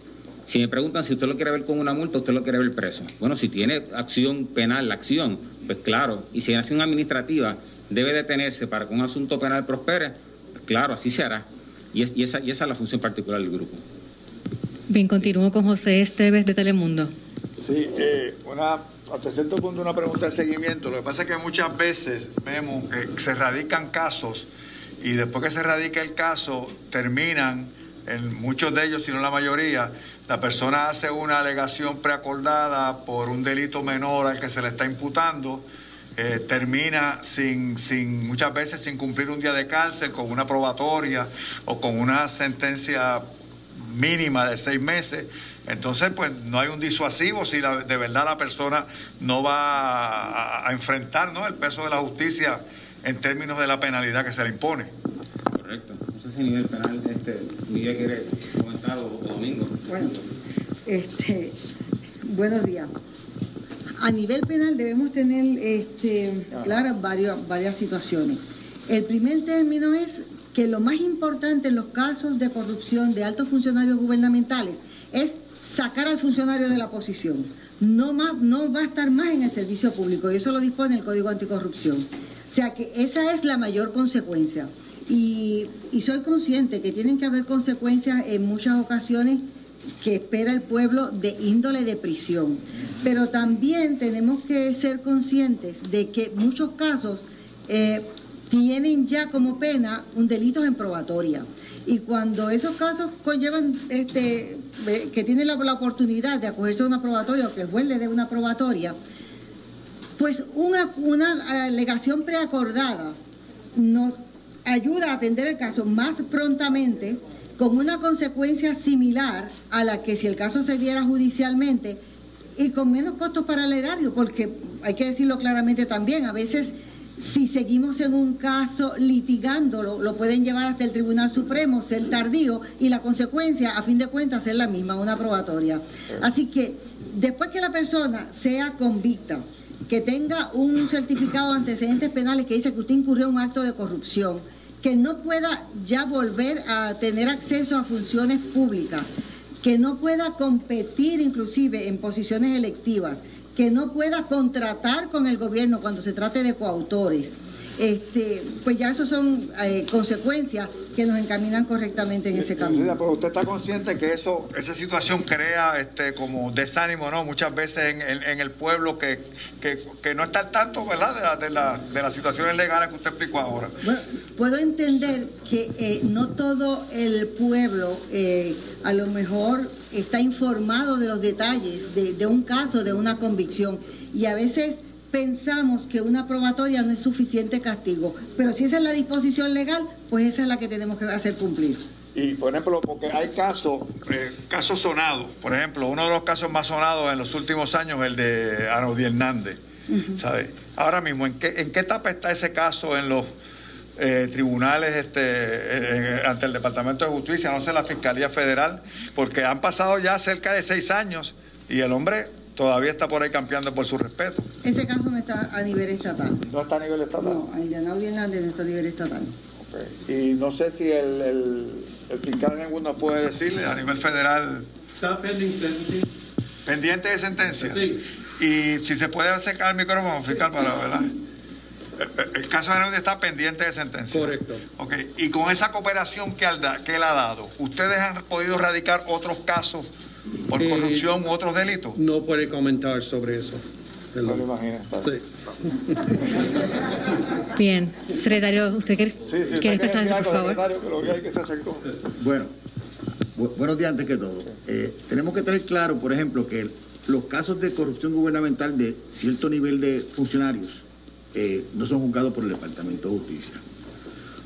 Si me preguntan si usted lo quiere ver con una multa, usted lo quiere ver preso. Bueno, si tiene acción penal, la acción, pues claro. Y si hay acción administrativa debe detenerse para que un asunto penal prospere, pues claro, así se hará. Y, es- y esa, y esa es la función particular del grupo. Bien, continúo con José Esteves de Telemundo. Sí, eh, una, hasta cierto punto una pregunta de seguimiento. Lo que pasa es que muchas veces vemos que se radican casos y después que se radica el caso terminan, en muchos de ellos, si no la mayoría, la persona hace una alegación preacordada por un delito menor al que se le está imputando. eh, termina sin, sin, muchas veces sin cumplir un día de cárcel, con una probatoria o con una sentencia mínima de seis meses. Entonces, pues no hay un disuasivo si la- de verdad la persona no va a, a enfrentar ¿no? el peso de la justicia en términos de la penalidad que se le impone. Correcto. No sé si a nivel penal, este, Miguel quiere comentar o, o Domingo. Bueno, este, buenos días. A nivel penal debemos tener este, claras varios- varias situaciones. El primer término es que lo más importante en los casos de corrupción de altos funcionarios gubernamentales es sacar al funcionario de la posición. No, más, no va a estar más en el servicio público y eso lo dispone el Código Anticorrupción. O sea que esa es la mayor consecuencia. Y, soy consciente que tienen que haber consecuencias en muchas ocasiones que espera el pueblo de índole de prisión. Pero también tenemos que ser conscientes de que muchos casos eh, tienen ya como pena un delito en probatoria. Y cuando esos casos conllevan este, que tienen la, la oportunidad de acogerse a una probatoria o que el juez le dé una probatoria, pues una, una alegación preacordada nos ayuda a atender el caso más prontamente con una consecuencia similar a la que si el caso se viera judicialmente y con menos costos para el erario, porque hay que decirlo claramente también, a veces si seguimos en un caso litigándolo, lo pueden llevar hasta el Tribunal Supremo, ser tardío y la consecuencia, a fin de cuentas, es la misma, una probatoria. Así que después que la persona sea convicta, que tenga un certificado de antecedentes penales que dice que usted incurrió en un acto de corrupción, que no pueda ya volver a tener acceso a funciones públicas, que no pueda competir inclusive en posiciones electivas, que no pueda contratar con el gobierno cuando se trate de coautores. Este, pues ya eso son eh, consecuencias que nos encaminan correctamente en ese camino. Pero usted está consciente que eso, esa situación crea este como desánimo, ¿no? Muchas veces en, en- en el pueblo que, que, que no está al tanto, ¿verdad? De, la- de, la- de las situaciones legales que usted explicó ahora. Bueno, puedo entender que eh, no todo el pueblo eh, a lo mejor está informado de los detalles de, de un caso, de una convicción, y a veces pensamos que una probatoria no es suficiente castigo, pero si esa es la disposición legal, pues esa es la que tenemos que hacer cumplir. Y por ejemplo, porque hay casos, eh, casos sonados, por ejemplo, uno de los casos más sonados en los últimos años, el de Anaudí Hernández. ¿sabe? Ahora mismo, ¿en qué, ¿en qué etapa está ese caso en los eh, tribunales este, eh, ante el Departamento de Justicia, no sé, la Fiscalía Federal? Porque han pasado ya cerca de seis años y el hombre todavía está por ahí campeando por su respeto. Ese caso no está a nivel estatal. ¿No está a nivel estatal? No, el de Anaudi Hernández no está a nivel estatal. Y no sé si el, el, el fiscal alguno puede decirle a nivel federal. Está pending sentencing. Pendiente de sentencia. Y si se puede acercar el micrófono, fiscal, para verdad. El, el caso de Anaudi está pendiente de sentencia. Correcto. Ok. Y con esa cooperación que, al da- que él ha dado, ¿ustedes han podido radicar otros casos por Eh, corrupción u otros delitos? No puede comentar sobre eso. No lo imagino. Sí. Bien, secretario, ¿usted quiere, Sí, sí, quiere expresarse, por algo, favor? secretario, que lo que hay que se acercó. Bueno, bu- buenos días antes que todo. Eh, tenemos que tener claro, por ejemplo, que los casos de corrupción gubernamental de cierto nivel de funcionarios eh, no son juzgados por el Departamento de Justicia.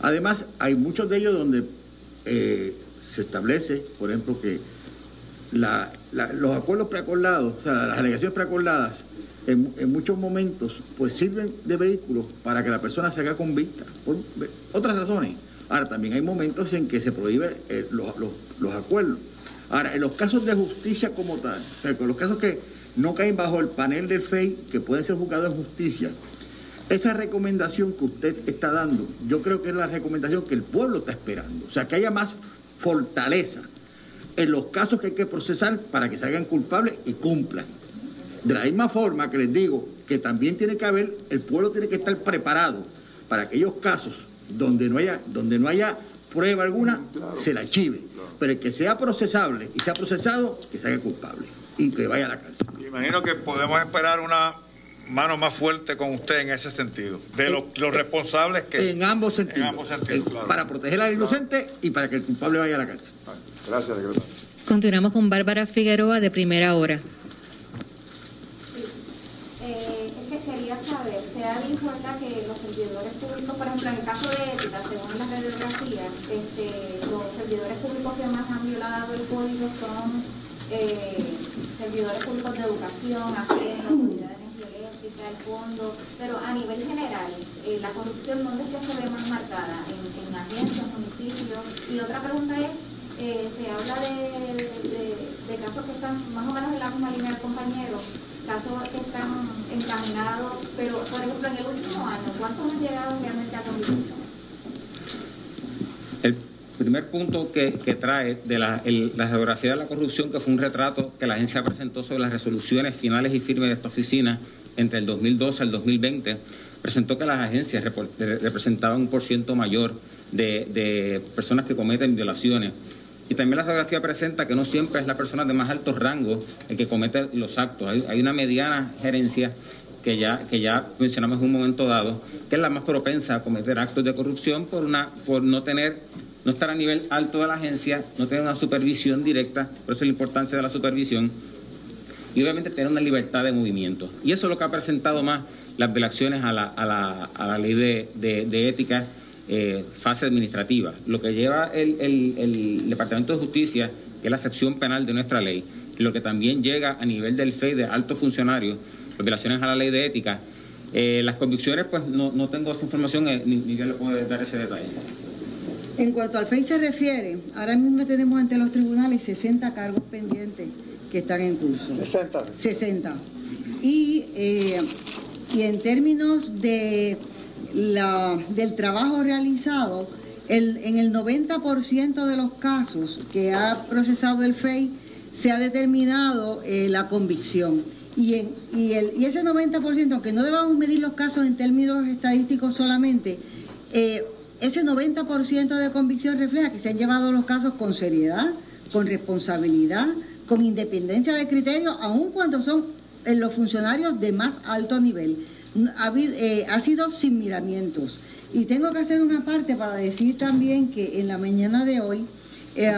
Además, hay muchos de ellos donde eh, se establece, por ejemplo, que la- la- los acuerdos preacordados, o sea, las alegaciones preacordadas, en, muchos momentos, pues sirven de vehículo para que la persona se haga convicta, por otras razones. Ahora, también hay momentos en que se prohíben eh, los, los- los acuerdos. Ahora, en los casos de justicia como tal, o sea, con los casos que no caen bajo el panel del FEI, que pueden ser juzgados en justicia, esa recomendación que usted está dando, yo creo que es la recomendación que el pueblo está esperando. O sea, que haya más fortaleza en los casos que hay que procesar para que se hagan culpables y cumplan. De la misma forma que les digo que también tiene que haber, el pueblo tiene que estar preparado para aquellos casos donde no haya, donde no haya prueba alguna, se la archive. Pero el que sea procesable y sea procesado, que se haga culpable y que vaya a la cárcel. Imagino que podemos esperar una mano más fuerte con usted en ese sentido, de los, los responsables que... En ambos sentidos. En ambos sentidos, claro. Para proteger al inocente y para que el culpable vaya a la cárcel. Gracias, secretario. Continuamos con Bárbara Figueroa de Primera Hora. Eh, es que quería saber, se da en cuenta que los servidores públicos, por ejemplo, en el caso de ética, según las radiografías, este, los servidores públicos que más han violado el código son eh, servidores públicos de educación, hacienda, autoridad de energía eléctrica, el fondo, pero a nivel general, eh, la corrupción, ¿dónde es que se ve más marcada? ¿En, en agencias, municipios? Y otra pregunta es, eh, se habla de, de- casos que están más o menos en la misma línea del compañero, casos que están encaminados, pero por ejemplo en el último año, ¿cuántos han llegado realmente a convicción? El primer punto que, que trae de la, el- la geografía de la corrupción, que fue un retrato que la agencia presentó sobre las resoluciones finales y firmes de esta oficina entre el 2012 al 2020, presentó que las agencias representaban un por ciento mayor de, de personas que cometen violaciones. Y también la geografía presenta que no siempre es la persona de más alto rango el que comete los actos. Hay, una mediana gerencia que ya, que ya mencionamos en un momento dado, que es la más propensa a cometer actos de corrupción por, una, por no tener, no estar a nivel alto de la agencia, no tener una supervisión directa, por eso la importancia de la supervisión, y obviamente tener una libertad de movimiento. Y eso es lo que ha presentado más las violaciones a la, a la, a la ley de- de ética eh, fase administrativa. Lo que lleva el, el- el Departamento de Justicia, que es la sección penal de nuestra ley, lo que también llega a nivel del FEI de altos funcionarios, las violaciones a la ley de ética, eh, las convicciones, pues no, no tengo esa información, eh, ni, ni yo le puedo dar ese detalle. En cuanto al FEI se refiere, ahora mismo tenemos ante los tribunales 60 cargos pendientes que están en curso. 60. 60. Y, eh, y en términos de la, del trabajo realizado, en el 90% de los casos que ha procesado el FEI se ha determinado eh, la convicción. Y ese 90%, aunque no debamos medir los casos en términos estadísticos solamente, eh, ese 90% de convicción refleja que se han llevado los casos con seriedad, con responsabilidad, con independencia de criterio, aun cuando son eh, los funcionarios de más alto nivel. Eh, ha sido sin miramientos. Y tengo que hacer una parte para decir también que en la mañana de hoy, eh,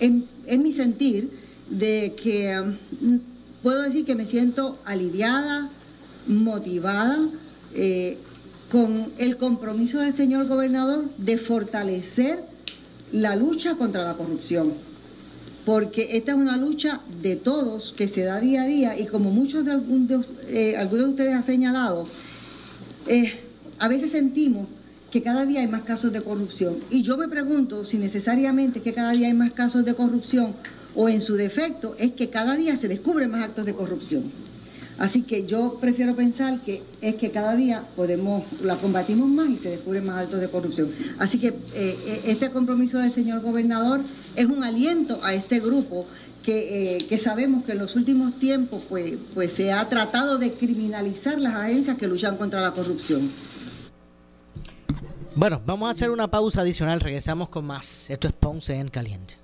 en, en mi sentir, de que mm, puedo decir que me siento aliviada, motivada, eh, con el compromiso del señor gobernador de fortalecer la lucha contra la corrupción. Porque esta es una lucha de todos que se da día a día y como muchos de, algún de, eh, algunos de ustedes han señalado, eh, a veces sentimos que cada día hay más casos de corrupción. Y yo me pregunto si necesariamente es que cada día hay más casos de corrupción o en su defecto es que cada día se descubren más actos de corrupción. Así que yo prefiero pensar que es que cada día podemos, la combatimos más y se descubren más actos de corrupción. Así que eh, este compromiso del señor gobernador es un aliento a este grupo que, eh, que sabemos que en los últimos tiempos pues, pues se ha tratado de criminalizar las agencias que luchan contra la corrupción. Bueno, vamos a hacer una pausa adicional. Regresamos con más. Esto es Ponce en Caliente.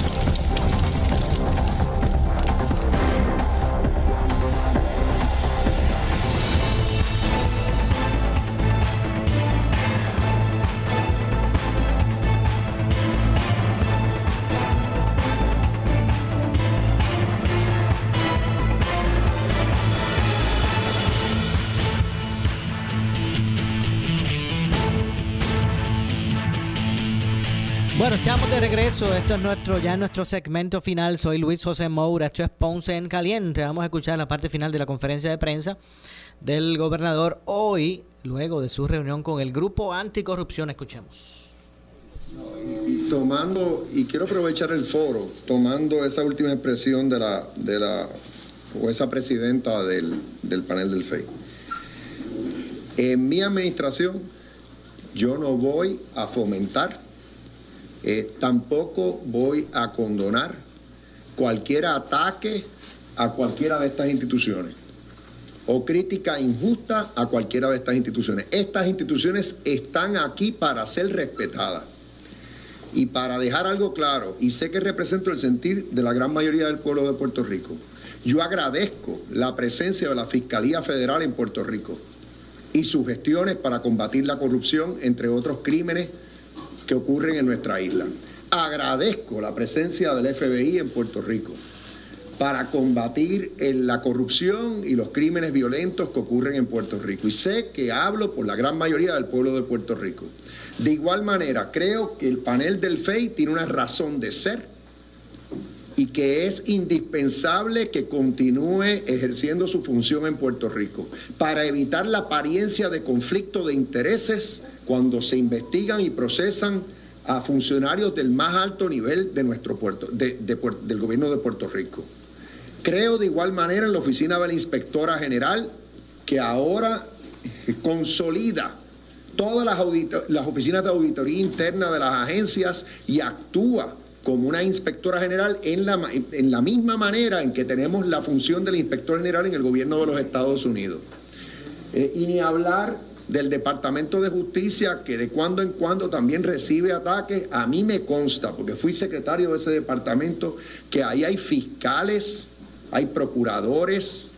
Regreso. Esto es nuestro ya nuestro segmento final. Soy Luis José Moura. Esto es Ponce en Caliente. Vamos a escuchar la parte final de la conferencia de prensa del gobernador hoy, luego de su reunión con el grupo anticorrupción. Escuchemos. Tomando, y quiero aprovechar el foro, tomando esa última expresión de la, de la o esa presidenta del, del panel del FEI. En mi administración, yo no voy a fomentar eh, tampoco voy a condonar cualquier ataque a cualquiera de estas instituciones o crítica injusta a cualquiera de estas instituciones. Estas instituciones están aquí para ser respetadas. Y para dejar algo claro, y sé que represento el sentir de la gran mayoría del pueblo de Puerto Rico, yo agradezco la presencia de la Fiscalía Federal en Puerto Rico y sus gestiones para combatir la corrupción, entre otros crímenes que ocurren en nuestra isla. Agradezco la presencia del FBI en Puerto Rico para combatir la corrupción y los crímenes violentos que ocurren en Puerto Rico. Y sé que hablo por la gran mayoría del pueblo de Puerto Rico. De igual manera, creo que el panel del FEI tiene una razón de ser que es indispensable que continúe ejerciendo su función en Puerto Rico para evitar la apariencia de conflicto de intereses cuando se investigan y procesan a funcionarios del más alto nivel de nuestro puerto, del gobierno de Puerto Rico. Creo de igual manera en la oficina de la inspectora general que ahora consolida todas las, las oficinas de auditoría interna de las agencias y actúa como una inspectora general en la, en la misma manera en que tenemos la función del inspector general en el gobierno de los Estados Unidos. Eh, y ni hablar del Departamento de Justicia, que de cuando en cuando también recibe ataques, a mí me consta, porque fui secretario de ese departamento, que ahí hay fiscales, hay procuradores,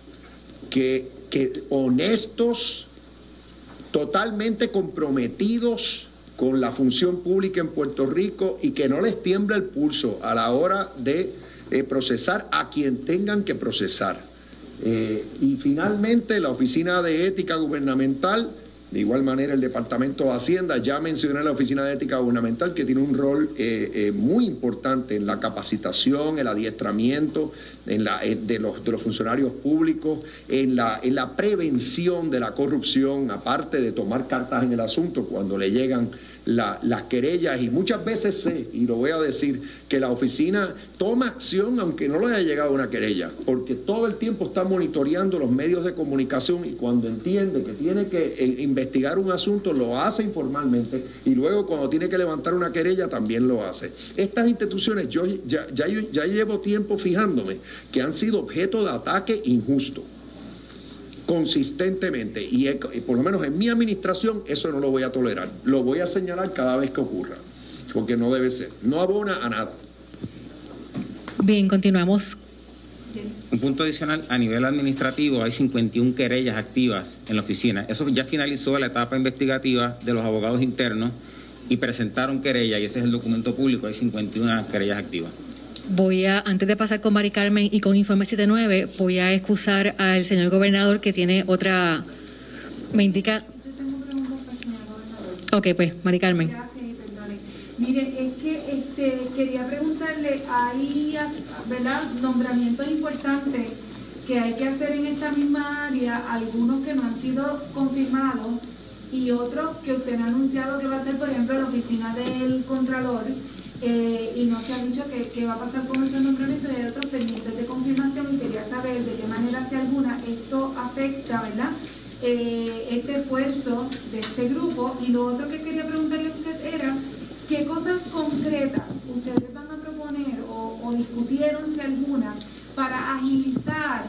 que, que honestos, totalmente comprometidos con la función pública en Puerto Rico y que no les tiembla el pulso a la hora de eh, procesar a quien tengan que procesar. Eh, y finalmente la Oficina de Ética Gubernamental, de igual manera el Departamento de Hacienda, ya mencioné la Oficina de Ética Gubernamental que tiene un rol eh, muy importante en la capacitación, el adiestramiento en la, de, los, de, los, funcionarios públicos, en la prevención de la corrupción, aparte de tomar cartas en el asunto cuando le llegan las querellas y muchas veces sé, y lo voy a decir, que la oficina toma acción aunque no le haya llegado una querella, porque todo el tiempo está monitoreando los medios de comunicación y cuando entiende que tiene que eh, investigar un asunto lo hace informalmente y luego cuando tiene que levantar una querella también lo hace. Estas instituciones yo ya, ya llevo tiempo fijándome que han sido objeto de ataque injusto consistentemente y, por lo menos en mi administración eso no lo voy a tolerar. Lo voy a señalar cada vez que ocurra, porque no debe ser. No abona a nada. Bien, continuamos. Un punto adicional, a nivel administrativo hay 51 querellas activas en la oficina. Eso ya finalizó la etapa investigativa de los abogados internos y presentaron querella y ese es el documento público, hay 51 querellas activas. Voy a, antes de pasar con Mari Carmen y con Informe 79, voy a excusar al señor gobernador que tiene otra. Me indica. Ok, pues, Mari Carmen. Mire, es que este, quería preguntarle, hay ¿verdad? nombramientos importantes que hay que hacer en esta misma área, algunos que no han sido confirmados y otros que usted ha anunciado que va a ser, por ejemplo, la oficina del Contralor, eh, y no se ha dicho qué va a pasar con esos nombramientos y hay otros pendientes de confirmación y quería saber de qué manera, si alguna, esto afecta, ¿verdad? Eh, este esfuerzo de este grupo. Y lo otro que quería preguntarle a usted era, ¿qué cosas concretas ustedes van a proponer o, o discutieron, si alguna, para agilizar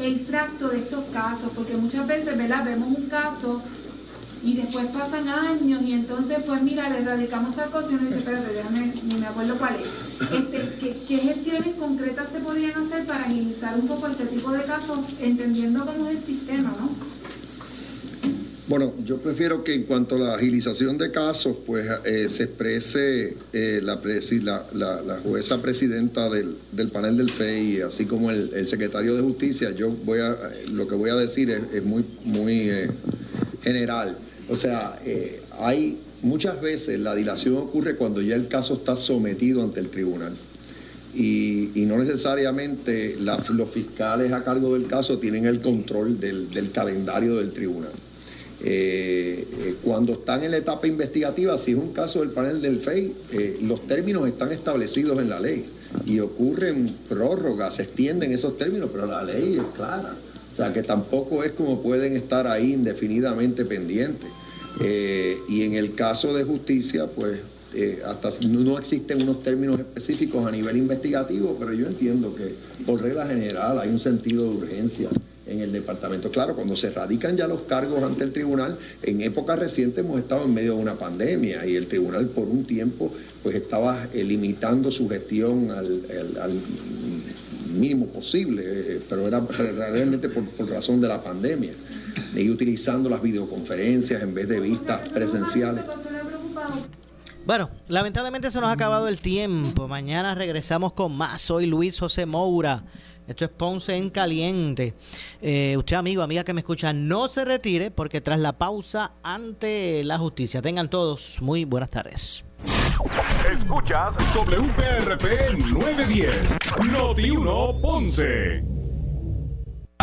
el tracto de estos casos? Porque muchas veces, ¿verdad? Vemos un caso y después pasan años y entonces pues mira, le radicamos tal cosa y uno dice, espérate, déjame, ni me acuerdo cuál es. Este, ¿qué, ¿qué, gestiones concretas se podrían hacer para agilizar un poco este tipo de casos, entendiendo cómo es el sistema, ¿no? Bueno, yo prefiero que en cuanto a la agilización de casos, pues eh, se exprese eh, la, la, la, jueza presidenta del, del, panel del FEI, así como el, el, secretario de Justicia. Yo voy a, lo que voy a decir es, es muy, muy eh, general. O sea, eh, hay muchas veces la dilación ocurre cuando ya el caso está sometido ante el tribunal. Y, no necesariamente los fiscales a cargo del caso tienen el control del, calendario del tribunal. Eh, eh, cuando están en la etapa investigativa, si es un caso del panel del FEI, los términos están establecidos en la ley y ocurren prórrogas, se extienden esos términos, pero la ley es clara. O sea que tampoco es como pueden estar ahí indefinidamente pendientes. Eh, y en el caso de justicia, pues eh, hasta no existen unos términos específicos a nivel investigativo, pero yo entiendo que por regla general hay un sentido de urgencia en el departamento. Claro, cuando se radican ya los cargos ante el tribunal, en época reciente hemos estado en medio de una pandemia y el tribunal por un tiempo pues estaba eh, limitando su gestión al, mínimo posible, pero era realmente por razón de la pandemia de utilizando las videoconferencias en vez de vistas presenciales. Bueno, lamentablemente se nos ha acabado el tiempo. Mañana regresamos con más. Soy Luis José Moura. Esto es Ponce en Caliente. Eh, usted, amigo, amiga que me escucha, no se retire porque tras la pausa ante la justicia. Tengan todos muy buenas tardes. Escuchas WPRP 910, Noti 1 Ponce.